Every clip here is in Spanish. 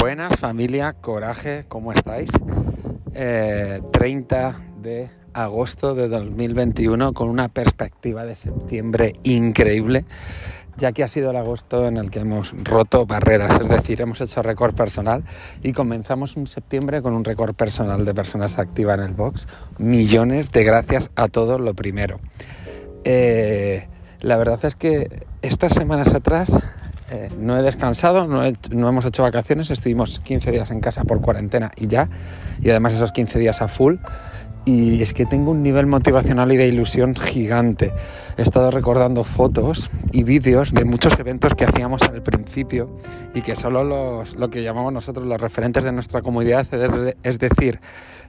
Buenas familia, coraje, ¿cómo estáis? 30 eh, de agosto de 2021 con una perspectiva de septiembre increíble, ya que ha sido el agosto en el que hemos roto barreras, es decir, hemos hecho récord personal y comenzamos un septiembre con un récord personal de personas activas en el box. Millones de gracias a todos, lo primero. Eh, la verdad es que estas semanas atrás eh, no he descansado, no, hemos hecho vacaciones, estuvimos 15 días en casa por cuarentena y ya, y además esos 15 días a full. Y es que tengo un nivel motivacional y de ilusión gigante. He estado recordando fotos y vídeos de muchos eventos que hacíamos al principio y que solo los, lo que llamamos nosotros los referentes de nuestra comunidad, es decir,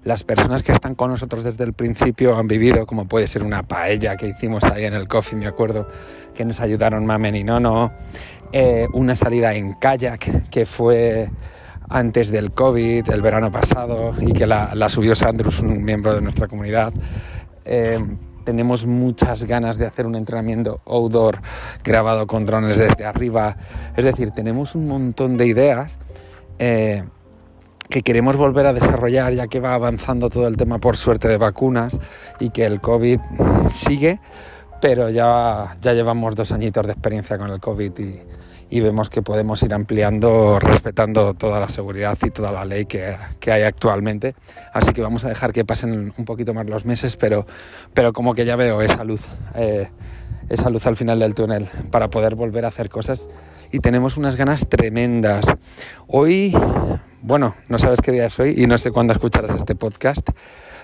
las personas que están con nosotros desde el principio han vivido, como puede ser una paella que hicimos ahí en el coffee, me acuerdo, que nos ayudaron Mamen y Nono, eh, una salida en kayak que fue antes del COVID, el verano pasado, y que la, subió Sandrus, un miembro de nuestra comunidad. Eh, tenemos muchas ganas de hacer un entrenamiento outdoor grabado con drones desde arriba. Es decir, tenemos un montón de ideas eh, que queremos volver a desarrollar ya que va avanzando todo el tema por suerte de vacunas y que el COVID sigue pero ya, ya llevamos dos añitos de experiencia con el COVID y, vemos que podemos ir ampliando respetando toda la seguridad y toda la ley que, hay actualmente. Así que vamos a dejar que pasen un poquito más los meses, pero, pero como que ya veo esa luz, eh, esa luz al final del túnel para poder volver a hacer cosas y tenemos unas ganas tremendas. Hoy, bueno, no sabes qué día es hoy y no sé cuándo escucharás este podcast,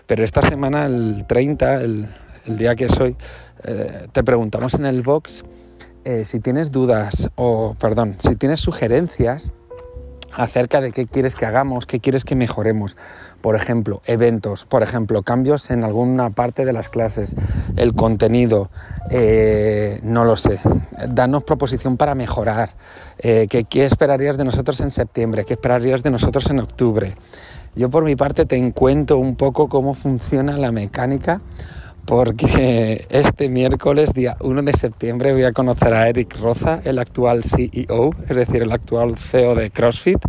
pero esta semana, el 30, el, el día que es hoy, eh, te preguntamos en el box eh, si tienes dudas o, perdón, si tienes sugerencias acerca de qué quieres que hagamos, qué quieres que mejoremos. Por ejemplo, eventos, por ejemplo, cambios en alguna parte de las clases, el contenido, eh, no lo sé. Danos proposición para mejorar. ¿qué, ¿Qué esperarías de nosotros en septiembre? ¿Qué esperarías de nosotros en octubre? Yo por mi parte te encuentro un poco cómo funciona la mecánica porque este miércoles, día 1 de septiembre, voy a conocer a Eric Roza, el actual CEO, es decir, el actual CEO de CrossFit.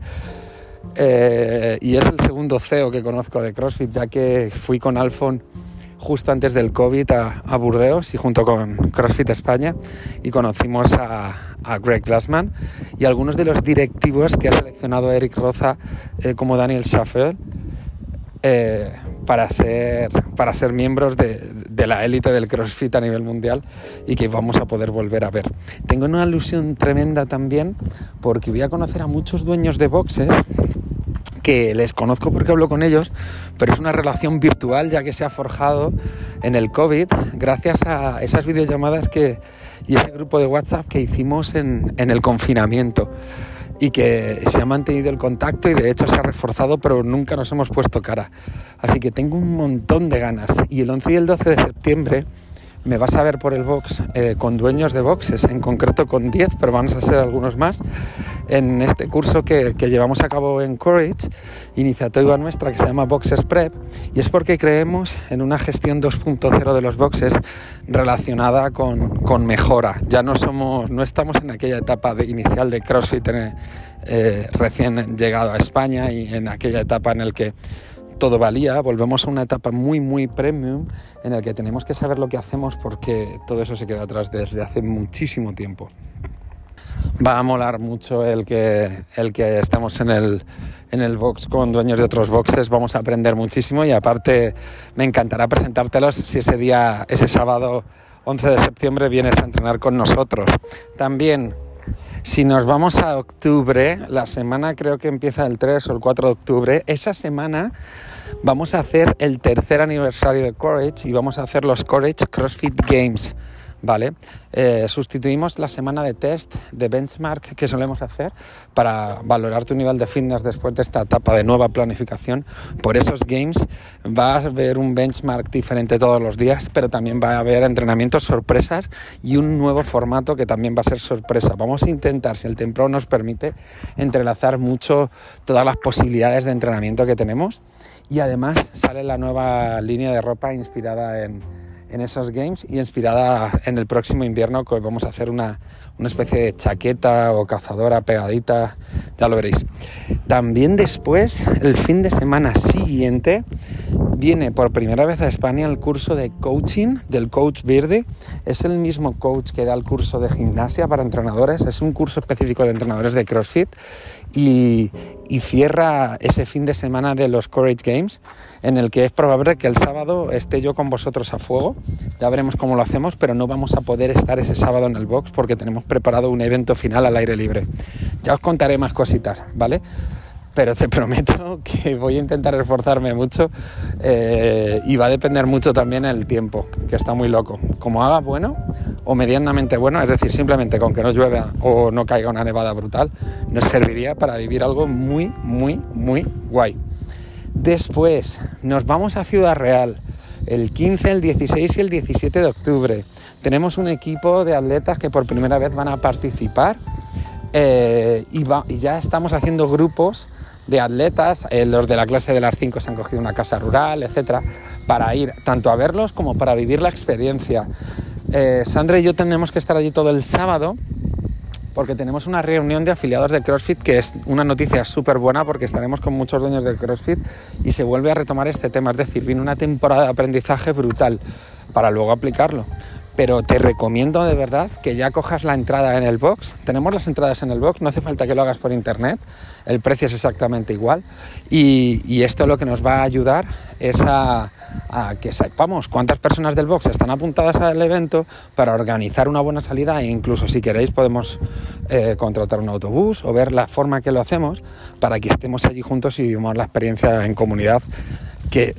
Eh, y es el segundo CEO que conozco de CrossFit, ya que fui con Alfon justo antes del COVID a, Burdeos y junto con CrossFit España y conocimos a, Greg Glassman y algunos de los directivos que ha seleccionado Eric Roza eh, como Daniel Schaffer eh, para, ser, para ser miembros de, la élite del CrossFit a nivel mundial y que vamos a poder volver a ver. Tengo una ilusión tremenda también porque voy a conocer a muchos dueños de boxes que les conozco porque hablo con ellos, pero es una relación virtual ya que se ha forjado en el COVID gracias a esas videollamadas que, y ese grupo de WhatsApp que hicimos en el confinamiento y que se ha mantenido el contacto y de hecho se ha reforzado, pero nunca nos hemos puesto cara. Así que tengo un montón de ganas. Y el 11 y el 12 de septiembre me vas a ver por el box eh, con dueños de boxes, en concreto con 10, pero vamos a ser algunos más, en este curso que, llevamos a cabo en Courage, iniciativa nuestra que se llama Boxes Prep, y es porque creemos en una gestión 2.0 de los boxes relacionada con, mejora. Ya no somos, no estamos en aquella etapa inicial de CrossFit eh, recién llegado a España y en aquella etapa en el que todo valía, volvemos a una etapa muy, muy premium en la que tenemos que saber lo que hacemos porque todo eso se queda atrás desde hace muchísimo tiempo. Va a molar mucho el que, el que estamos en el, en el box con dueños de otros boxes, vamos a aprender muchísimo y aparte me encantará presentártelos si ese día, ese sábado 11 de septiembre vienes a entrenar con nosotros. También si nos vamos a octubre, la semana creo que empieza el 3 o el 4 de octubre, esa semana vamos a hacer el tercer aniversario de Courage y vamos a hacer los Courage CrossFit Games. ¿Vale? Eh, sustituimos la semana de test, de benchmark que solemos hacer para valorar tu nivel de fitness después de esta etapa de nueva planificación. Por esos games va a haber un benchmark diferente todos los días, pero también va a haber entrenamientos sorpresas y un nuevo formato que también va a ser sorpresa. Vamos a intentar, si el tiempo nos permite, entrelazar mucho todas las posibilidades de entrenamiento que tenemos y además sale la nueva línea de ropa inspirada en en esos games y inspirada en el próximo invierno que vamos a hacer una, una especie de chaqueta o cazadora pegadita, ya lo veréis. También después, el fin de semana siguiente, viene por primera vez a España el curso de coaching del coach Verde. Es el mismo coach que da el curso de gimnasia para entrenadores, es un curso específico de entrenadores de CrossFit y, cierra ese fin de semana de los Courage Games, en el que es probable que el sábado esté yo con vosotros a fuego. Ya veremos cómo lo hacemos, pero no vamos a poder estar ese sábado en el box porque tenemos preparado un evento final al aire libre. Ya os contaré más cositas, ¿vale? Pero te prometo que voy a intentar esforzarme mucho eh, y va a depender mucho también el tiempo, que está muy loco. Como haga bueno o medianamente bueno, es decir, simplemente con que no llueva o no caiga una nevada brutal, nos serviría para vivir algo muy, muy, muy guay. Después nos vamos a Ciudad Real el 15, el 16 y el 17 de octubre. Tenemos un equipo de atletas que por primera vez van a participar eh, y, y, ya estamos haciendo grupos de atletas, eh, los de la clase de las 5 se han cogido una casa rural, etcétera, para ir tanto a verlos como para vivir la experiencia. Eh, Sandra y yo tenemos que estar allí todo el sábado porque tenemos una reunión de afiliados de CrossFit que es una noticia súper buena porque estaremos con muchos dueños de CrossFit y se vuelve a retomar este tema, es decir, viene una temporada de aprendizaje brutal para luego aplicarlo pero te recomiendo de verdad que ya cojas la entrada en el box. Tenemos las entradas en el box, no hace falta que lo hagas por internet, el precio es exactamente igual y, esto lo que nos va a ayudar es a, que sepamos cuántas personas del box están apuntadas al evento para organizar una buena salida e incluso si queréis podemos eh, contratar un autobús o ver la forma que lo hacemos para que estemos allí juntos y vivamos la experiencia en comunidad que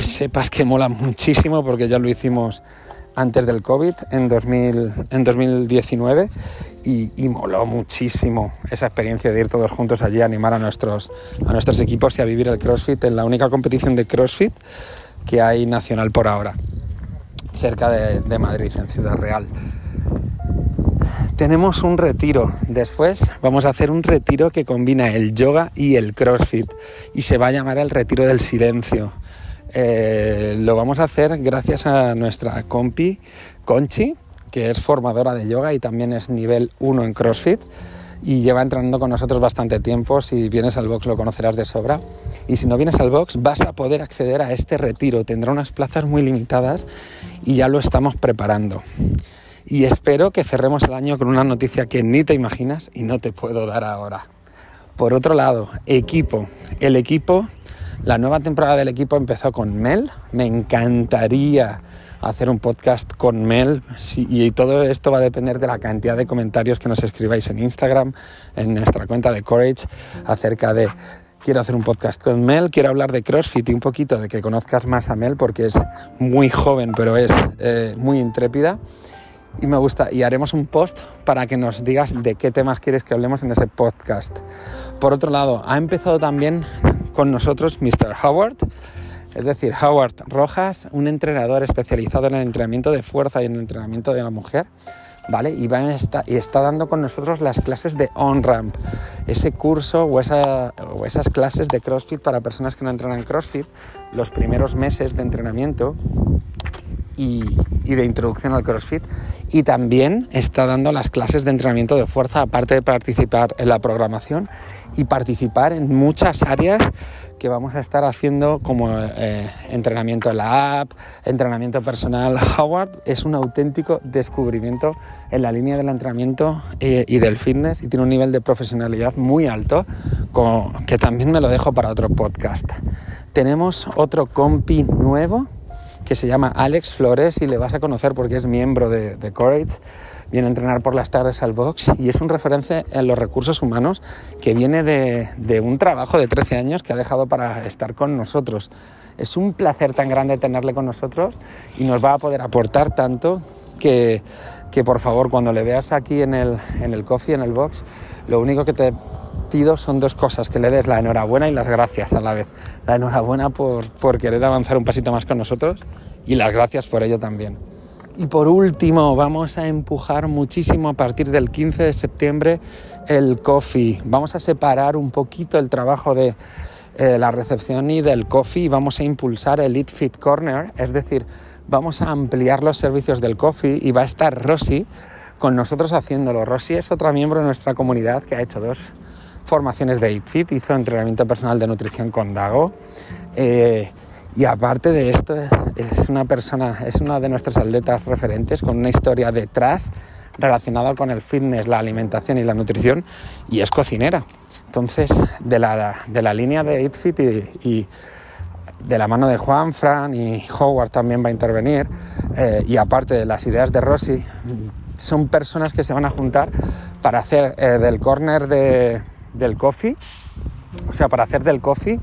sepas que mola muchísimo porque ya lo hicimos antes del COVID en, 2000, en 2019 y, moló muchísimo esa experiencia de ir todos juntos allí a animar a nuestros, a nuestros equipos y a vivir el CrossFit en la única competición de CrossFit que hay nacional por ahora, cerca de Madrid, en Ciudad Real. Tenemos un retiro. Después vamos a hacer un retiro que combina el yoga y el CrossFit y se va a llamar el retiro del silencio eh, lo vamos a hacer gracias a nuestra compi Conchi, que es formadora de yoga y también es nivel 1 en CrossFit y lleva entrenando con nosotros bastante tiempo. Si vienes al box lo conocerás de sobra. Y si no vienes al box vas a poder acceder a este retiro. Tendrá unas plazas muy limitadas y ya lo estamos preparando. Y espero que cerremos el año con una noticia que ni te imaginas y no te puedo dar ahora. Por otro lado, equipo. El equipo la nueva temporada del equipo empezó con Mel. Me encantaría hacer un podcast con Mel y todo esto va a depender de la cantidad de comentarios que nos escribáis en Instagram, en nuestra cuenta de Courage, acerca de quiero hacer un podcast con Mel, quiero hablar de CrossFit y un poquito de que conozcas más a Mel porque es muy joven pero es eh, muy intrépida y me gusta y haremos un post para que nos digas de qué temas quieres que hablemos en ese podcast. Por otro lado, ha empezado también con nosotros Mr. Howard, es decir, Howard Rojas, un entrenador especializado en el entrenamiento de fuerza y en el entrenamiento de la mujer. ¿Vale? Y, va y está dando con nosotros las clases de on-ramp, ese curso o esas clases de CrossFit para personas que no entrenan CrossFit, los primeros meses de entrenamiento y, de introducción al CrossFit y también está dando las clases de entrenamiento de fuerza aparte de participar en la programación y participar en muchas áreas que vamos a estar haciendo como eh, entrenamiento en la app, entrenamiento personal. Howard es un auténtico descubrimiento en la línea del entrenamiento eh, y del fitness y tiene un nivel de profesionalidad muy alto que también me lo dejo para otro podcast. Tenemos otro compi nuevo que se llama Alex Flores y le vas a conocer porque es miembro de, Courage. Viene a entrenar por las tardes al box y es un referente en los recursos humanos que viene de, de un trabajo de 13 años que ha dejado para estar con nosotros. Es un placer tan grande tenerle con nosotros y nos va a poder aportar tanto que, que por favor cuando le veas aquí en el, en el coffee, en el box, lo único que te son dos cosas, que le des la enhorabuena y las gracias a la vez. La enhorabuena por, por querer avanzar un pasito más con nosotros y las gracias por ello también. Y por último, vamos a empujar muchísimo a partir del 15 de septiembre el coffee. Vamos a separar un poquito el trabajo de eh, la recepción y del coffee y vamos a impulsar el Eat Fit Corner, es decir, vamos a ampliar los servicios del coffee y va a estar Rosy con nosotros haciéndolo. Rosy es otra miembro de nuestra comunidad que ha hecho dos formaciones de Eat Fit, hizo entrenamiento personal de nutrición con Dago. Eh, y aparte de esto, es una persona, es una de nuestras atletas referentes con una historia detrás relacionada con el fitness, la alimentación y la nutrición, y es cocinera. Entonces, de la, de la línea de Eat Fit y, de la mano de Juan, Fran y Howard también va a intervenir, eh, y aparte de las ideas de Rosy, son personas que se van a juntar para hacer eh, del corner de, del coffee, o sea, para hacer del coffee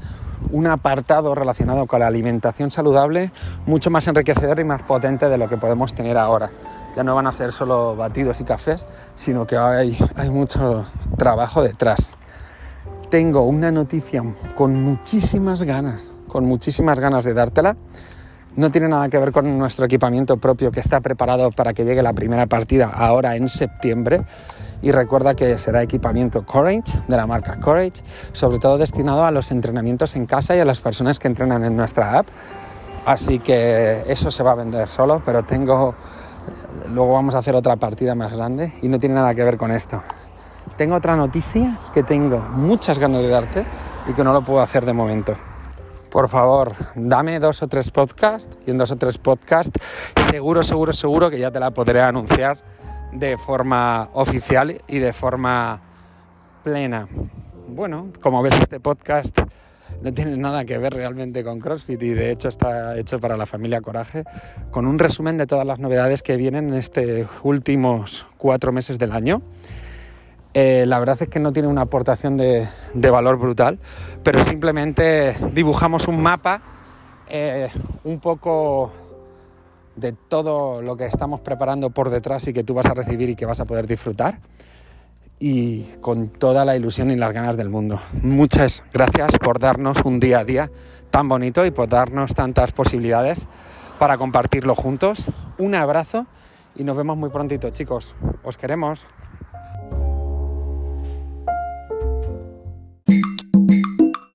un apartado relacionado con la alimentación saludable mucho más enriquecedor y más potente de lo que podemos tener ahora. Ya no van a ser solo batidos y cafés, sino que hay, mucho trabajo detrás. Tengo una noticia con muchísimas ganas, con muchísimas ganas de dártela. No tiene nada que ver con nuestro equipamiento propio que está preparado para que llegue la primera partida ahora en septiembre. Y recuerda que será equipamiento Courage, de la marca Courage, sobre todo destinado a los entrenamientos en casa y a las personas que entrenan en nuestra app. Así que eso se va a vender solo, pero tengo... Luego vamos a hacer otra partida más grande y no tiene nada que ver con esto. Tengo otra noticia que tengo muchas ganas de darte y que no lo puedo hacer de momento. Por favor, dame dos o tres podcasts y en dos o tres podcasts seguro, seguro, seguro que ya te la podré anunciar de forma oficial y de forma plena. Bueno, como ves este podcast no tiene nada que ver realmente con CrossFit y de hecho está hecho para la familia Coraje con un resumen de todas las novedades que vienen en estos últimos cuatro meses del año. Eh, la verdad es que no tiene una aportación de, valor brutal, pero simplemente dibujamos un mapa eh, un poco de todo lo que estamos preparando por detrás y que tú vas a recibir y que vas a poder disfrutar. Y con toda la ilusión y las ganas del mundo. Muchas gracias por darnos un día a día tan bonito y por darnos tantas posibilidades para compartirlo juntos. Un abrazo y nos vemos muy prontito, chicos. Os queremos.